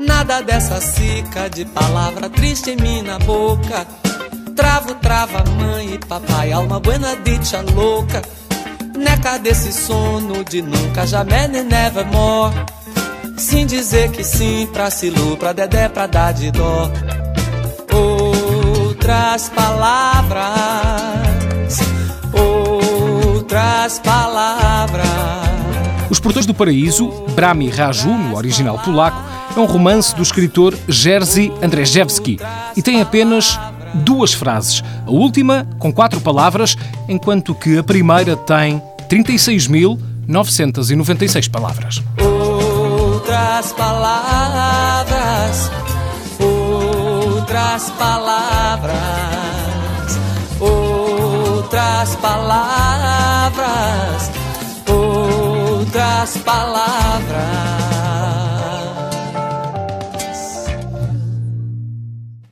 Nada dessa cica de palavra triste em mim na boca. Travo, trava, mãe e papai, alma buena dicha louca. Neca desse sono de nunca, jamais nem nevermore. Sim dizer que sim pra Silu, pra Dedé, pra dar de dó. Outras palavras, outras palavras. Os Portões do Paraíso, Brami Raju, no original polaco, é um romance do escritor Jerzy Andrzejewski e tem apenas duas frases. A última com quatro palavras, enquanto que a primeira tem 36.996 palavras. Outras palavras, outras palavras, outras palavras, outras palavras.